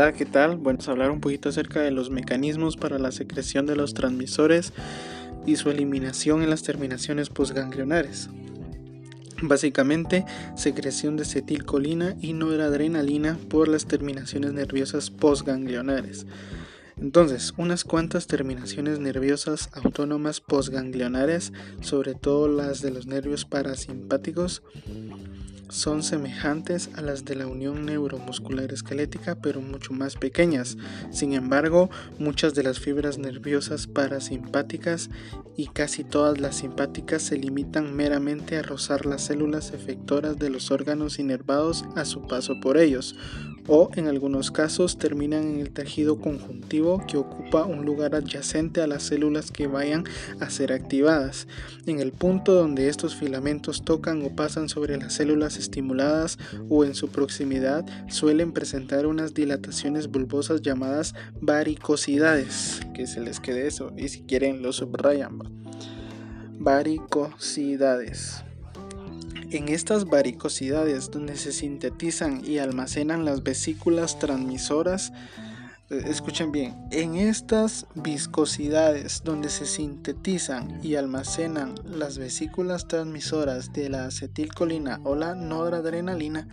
Hola, ¿qué tal? Bueno, vamos a hablar un poquito acerca de los mecanismos para la secreción de los transmisores y su eliminación en las terminaciones postganglionares. Básicamente, secreción de acetilcolina y noradrenalina por las terminaciones nerviosas postganglionares. Entonces, unas cuantas terminaciones nerviosas autónomas postganglionares, sobre todo las de los nervios parasimpáticos, son semejantes a las de la unión neuromuscular esquelética, pero mucho más pequeñas. Sin embargo, muchas de las fibras nerviosas parasimpáticas y casi todas las simpáticas se limitan meramente a rozar las células efectoras de los órganos inervados a su paso por ellos, o en algunos casos terminan en el tejido conjuntivo que ocupa un lugar adyacente a las células que vayan a ser activadas. En el punto donde estos filamentos tocan o pasan sobre las células estimuladas o en su proximidad suelen presentar unas dilataciones bulbosas llamadas varicosidades, que se les quede eso y si quieren lo subrayan. Varicosidades. En estas varicosidades donde se sintetizan y almacenan las vesículas transmisoras, escuchen bien, en estas viscosidades donde se sintetizan y almacenan las vesículas transmisoras de la acetilcolina o la noradrenalina,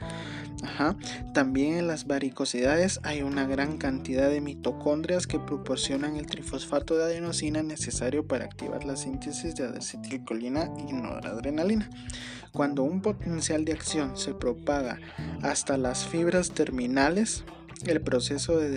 también en las varicosidades hay una gran cantidad de mitocondrias que proporcionan el trifosfato de adenosina necesario para activar la síntesis de acetilcolina y noradrenalina. Cuando un potencial de acción se propaga hasta las fibras terminales, el proceso de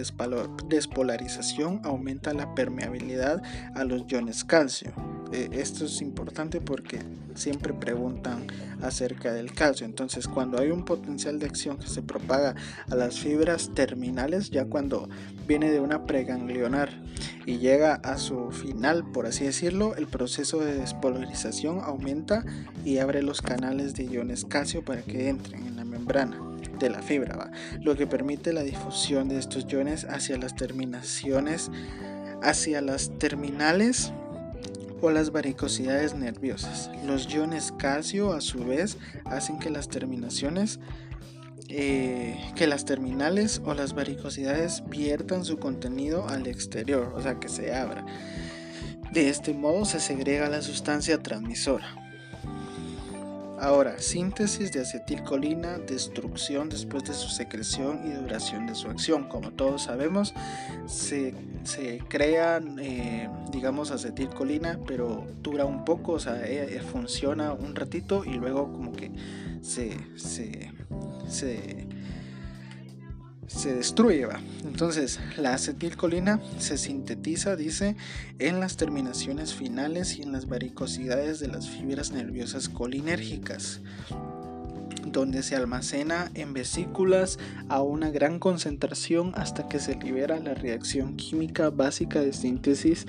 despolarización aumenta la permeabilidad a los iones calcio. Eh, esto es importante porque siempre preguntan acerca del calcio. Entonces, cuando hay un potencial de acción que se propaga a las fibras terminales, ya cuando viene de una preganglionar y llega a su final, por así decirlo, el proceso de despolarización aumenta y abre los canales de iones calcio para que entren en la membrana de la fibra, lo que permite la difusión de estos iones hacia las terminaciones, hacia las terminales o las varicosidades nerviosas. Los iones calcio a su vez hacen que las terminaciones eh, que las terminales o las varicosidades viertan su contenido al exterior, o sea que se abra. De este modo se segrega la sustancia transmisora. Ahora, síntesis de acetilcolina, destrucción después de su secreción y duración de su acción. Como todos sabemos, se, crea, eh, digamos, acetilcolina, pero dura un poco, o sea, eh, eh, funciona un ratito y luego como que se, se, se se destruye. ¿va? Entonces, la acetilcolina se sintetiza, dice, en las terminaciones finales y en las varicosidades de las fibras nerviosas colinérgicas donde se almacena en vesículas a una gran concentración hasta que se libera la reacción química básica de síntesis.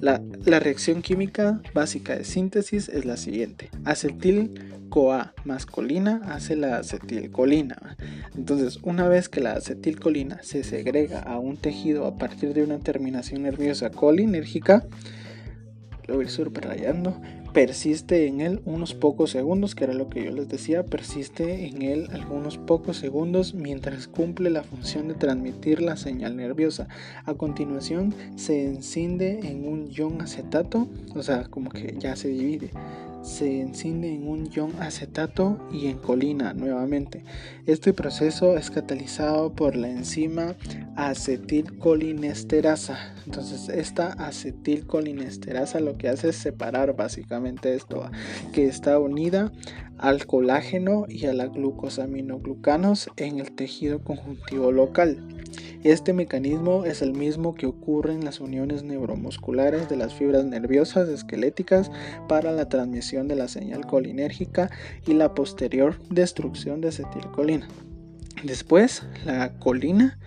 La, la reacción química básica de síntesis es la siguiente. Acetil CoA masculina hace la acetilcolina. Entonces, una vez que la acetilcolina se segrega a un tejido a partir de una terminación nerviosa colinérgica, lo voy a ir subrayando, persiste en él unos pocos segundos, que era lo que yo les decía, persiste en él algunos pocos segundos mientras cumple la función de transmitir la señal nerviosa. A continuación se enciende en un ion acetato, o sea, como que ya se divide se enciende en un ion acetato y en colina nuevamente. Este proceso es catalizado por la enzima acetilcolinesterasa. Entonces esta acetilcolinesterasa lo que hace es separar básicamente esto, que está unida al colágeno y a la glucosaminoglucanos en el tejido conjuntivo local. Este mecanismo es el mismo que ocurre en las uniones neuromusculares de las fibras nerviosas esqueléticas para la transmisión de la señal colinérgica y la posterior destrucción de acetilcolina. Después, la colina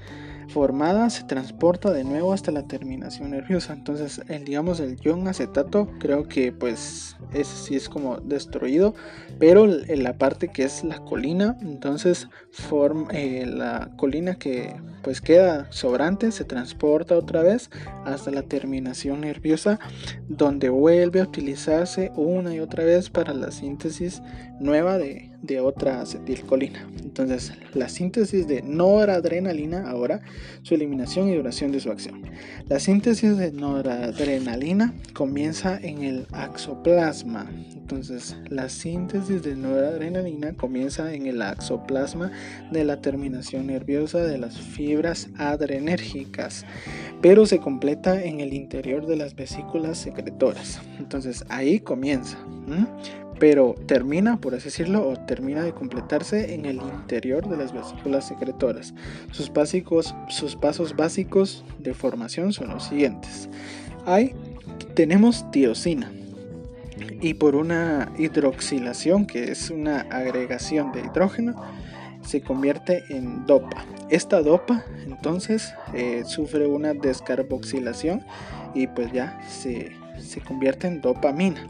formada se transporta de nuevo hasta la terminación nerviosa. Entonces, el, digamos, el ion acetato creo que pues ese sí es como destruido, pero en la parte que es la colina, entonces forma, eh, la colina que pues queda sobrante se transporta otra vez hasta la terminación nerviosa, donde vuelve a utilizarse una y otra vez para la síntesis nueva de, de otra acetilcolina. Entonces, la síntesis de noradrenalina, ahora su eliminación y duración de su acción. La síntesis de noradrenalina comienza en el axoplasma. Entonces, la síntesis de noradrenalina comienza en el axoplasma de la terminación nerviosa de las fibras adrenérgicas, pero se completa en el interior de las vesículas secretoras. Entonces, ahí comienza pero termina, por así decirlo, o termina de completarse en el interior de las vesículas secretoras. Sus, básicos, sus pasos básicos de formación son los siguientes. Hay, tenemos tiosina y por una hidroxilación, que es una agregación de hidrógeno, se convierte en dopa. Esta dopa entonces eh, sufre una descarboxilación y pues ya se, se convierte en dopamina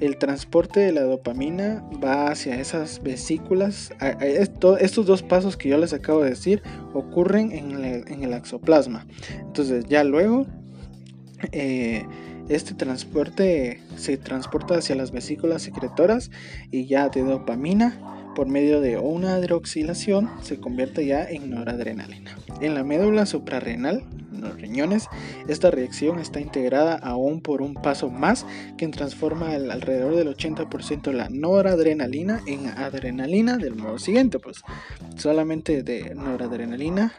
el transporte de la dopamina va hacia esas vesículas. estos dos pasos que yo les acabo de decir ocurren en el, axoplasma. Entonces ya luego eh, este transporte se transporta hacia las vesículas secretoras y ya de dopamina por medio de una hidroxilación se convierte ya en noradrenalina. En la médula suprarrenal los riñones, esta reacción está integrada aún por un paso más que transforma alrededor del 80% la noradrenalina en adrenalina del modo siguiente, pues solamente de noradrenalina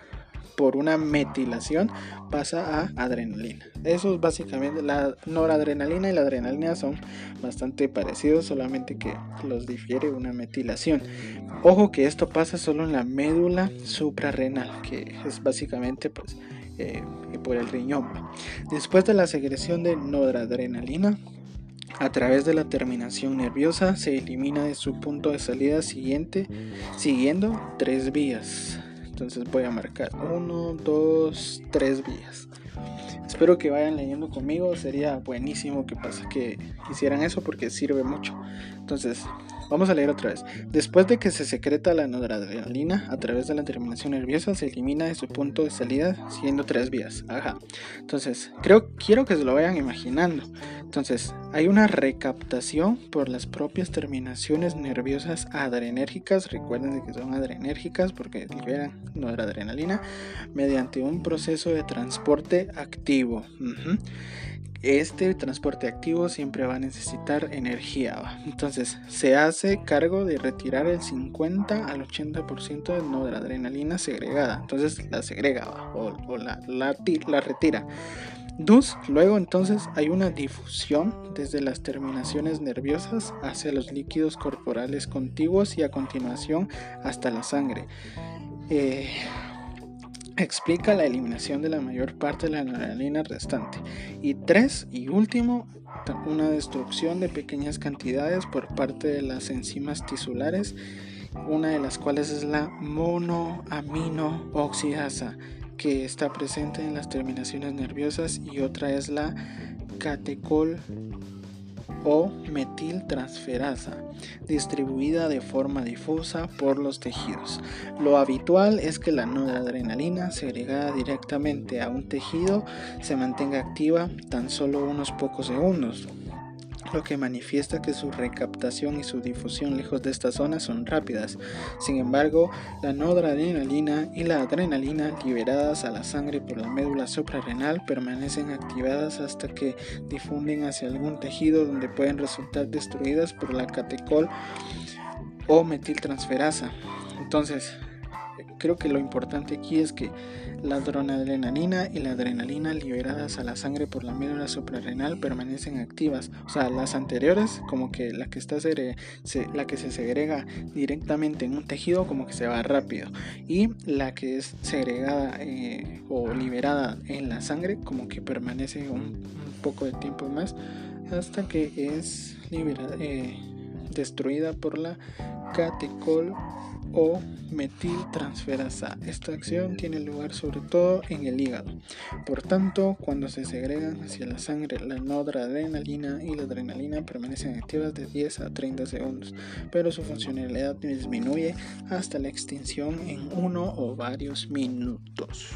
por una metilación pasa a adrenalina. Eso es básicamente la noradrenalina y la adrenalina son bastante parecidos, solamente que los difiere una metilación. Ojo que esto pasa solo en la médula suprarrenal, que es básicamente pues eh, por el riñón. Después de la secreción de noradrenalina, a través de la terminación nerviosa se elimina de su punto de salida siguiente siguiendo tres vías. Entonces voy a marcar 1, 2, 3 vías. Espero que vayan leyendo conmigo, sería buenísimo que, pasa, que hicieran eso porque sirve mucho. Entonces, Vamos a leer otra vez. Después de que se secreta la noradrenalina a través de la terminación nerviosa, se elimina de su punto de salida siguiendo tres vías. Ajá. Entonces, creo, quiero que se lo vayan imaginando. Entonces, hay una recaptación por las propias terminaciones nerviosas adrenérgicas. Recuerden que son adrenérgicas porque liberan noradrenalina mediante un proceso de transporte activo. Este transporte activo siempre va a necesitar energía. Entonces se hace cargo de retirar el 50 al 80% de noradrenalina segregada. Entonces la segrega o, la, la, la retira. Dus, luego entonces hay una difusión desde las terminaciones nerviosas hacia los líquidos corporales contiguos y a continuación hasta la sangre. Eh, explica la eliminación de la mayor parte de la adrenalina restante. Y tres, y último, una destrucción de pequeñas cantidades por parte de las enzimas tisulares, una de las cuales es la monoamino oxidasa, que está presente en las terminaciones nerviosas, y otra es la catecol o metiltransferasa, distribuida de forma difusa por los tejidos. Lo habitual es que la noradrenalina segregada directamente a un tejido se mantenga activa tan solo unos pocos segundos, lo que manifiesta que su recaptación y su difusión lejos de esta zona son rápidas. Sin embargo, la noradrenalina y la adrenalina liberadas a la sangre por la médula suprarrenal permanecen activadas hasta que difunden hacia algún tejido donde pueden resultar destruidas por la catecol o metiltransferasa. Entonces, creo que lo importante aquí es que la adrenalina y la adrenalina liberadas a la sangre por la médula suprarrenal permanecen activas. O sea, las anteriores, como que la que, está la que se segrega directamente en un tejido, como que se va rápido. Y la que es segregada eh, o liberada en la sangre, como que permanece un, poco de tiempo más hasta que es liberada, eh, destruida por la catecol o metiltransferasa. Esta acción tiene lugar sobre todo en el hígado. Por tanto, cuando se segregan hacia la sangre, la noradrenalina y la adrenalina permanecen activas de 10 a 30 segundos, pero su funcionalidad disminuye hasta la extinción en uno o varios minutos.